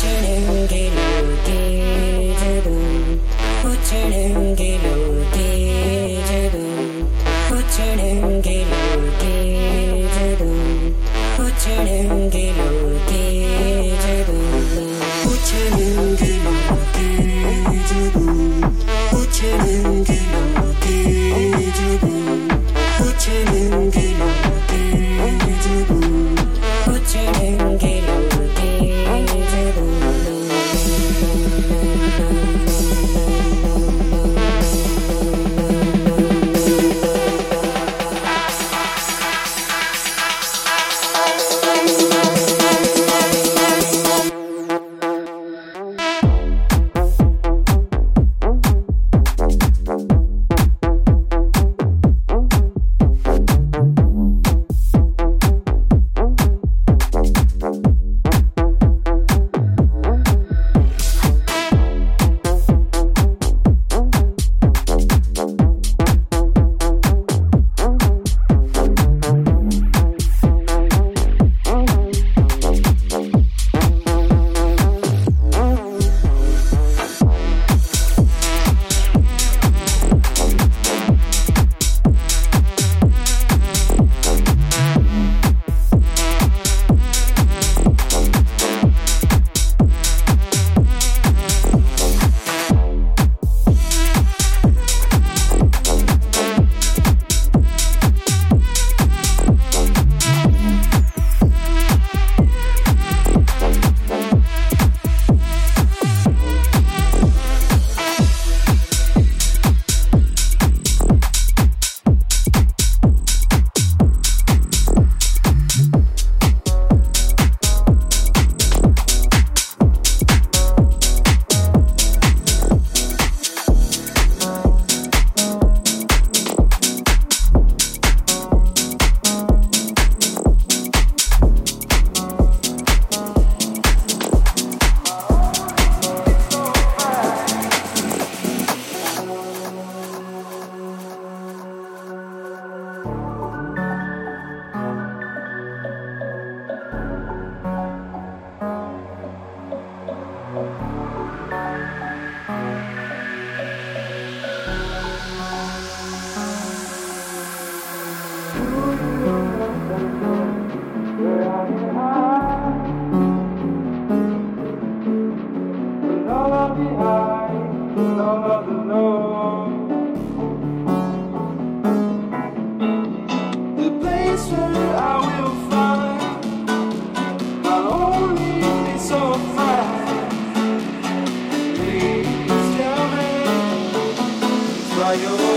turning, getting, getting. your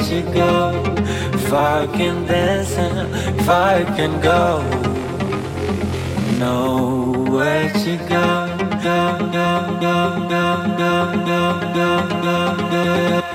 nowhere to go. If I can dance and if I can go, nowhere to go. go, go, go, go, go, go, go, go, go.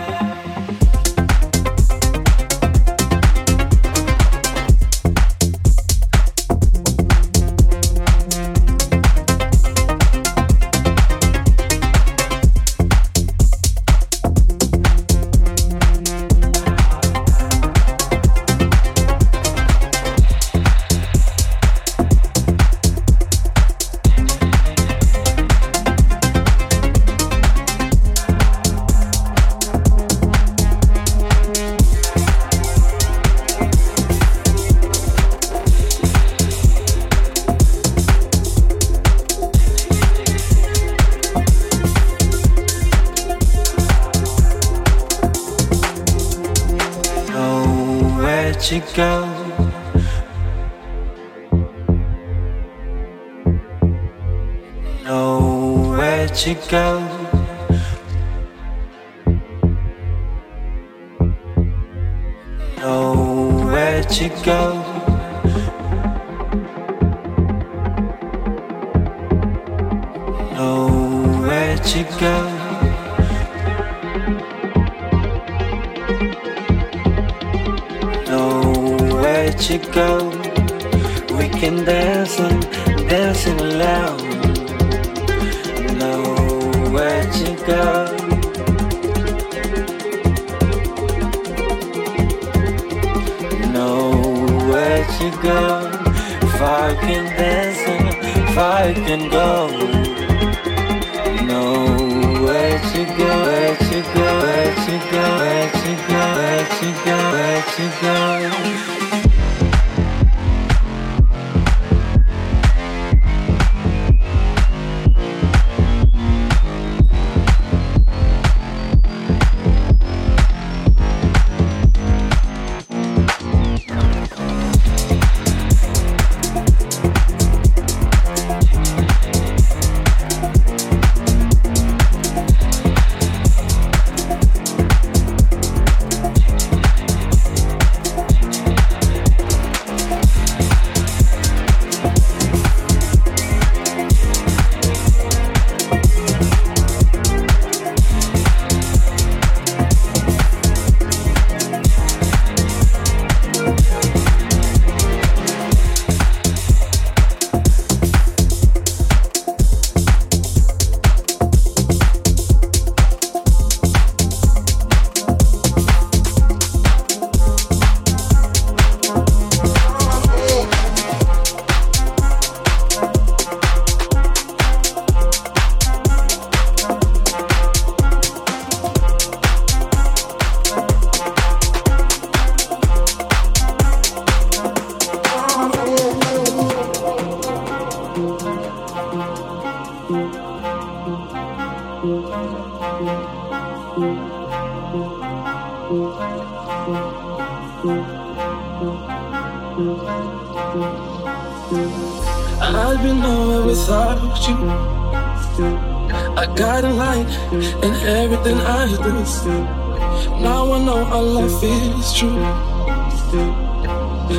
True.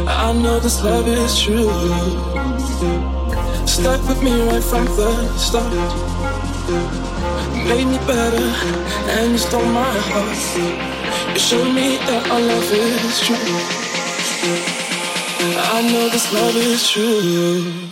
I know this love is true. Stuck with me right from the start. Made me better, and you stole my heart. You showed me that our love is true. I know this love is true.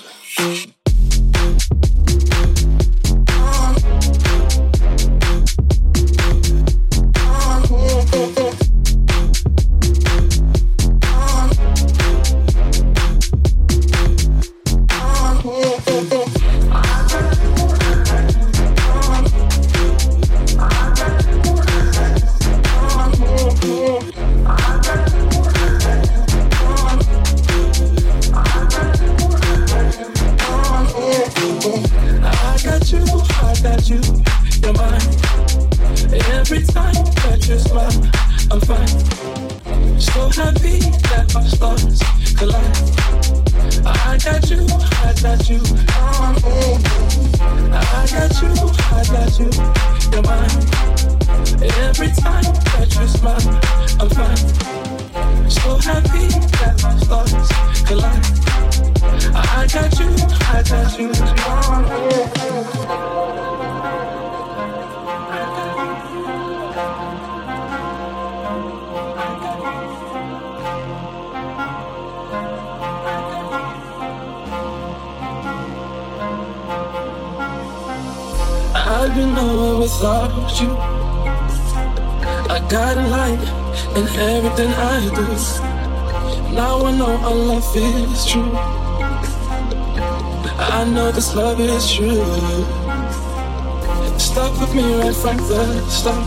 The start.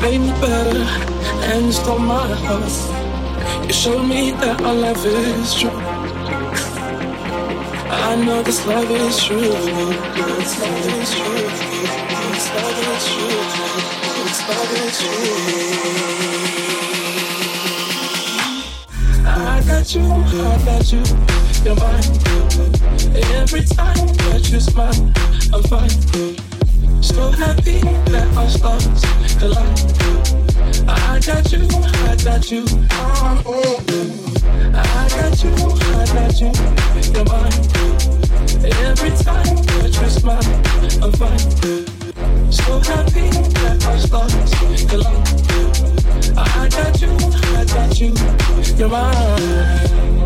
Made me better and stole my heart. You showed me that our love is true. I know this love is true. This love is true. This love is true. This love is true. I got you, I got you, you're mine. Every time that you smile, I'm fine. So happy that our stars collide. I got you, I got you. I got you, I got you. You're mine. Every time you smile, I'm fine. So happy that our stars collide. I got you, I got you. You're mine.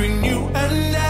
Between you and I.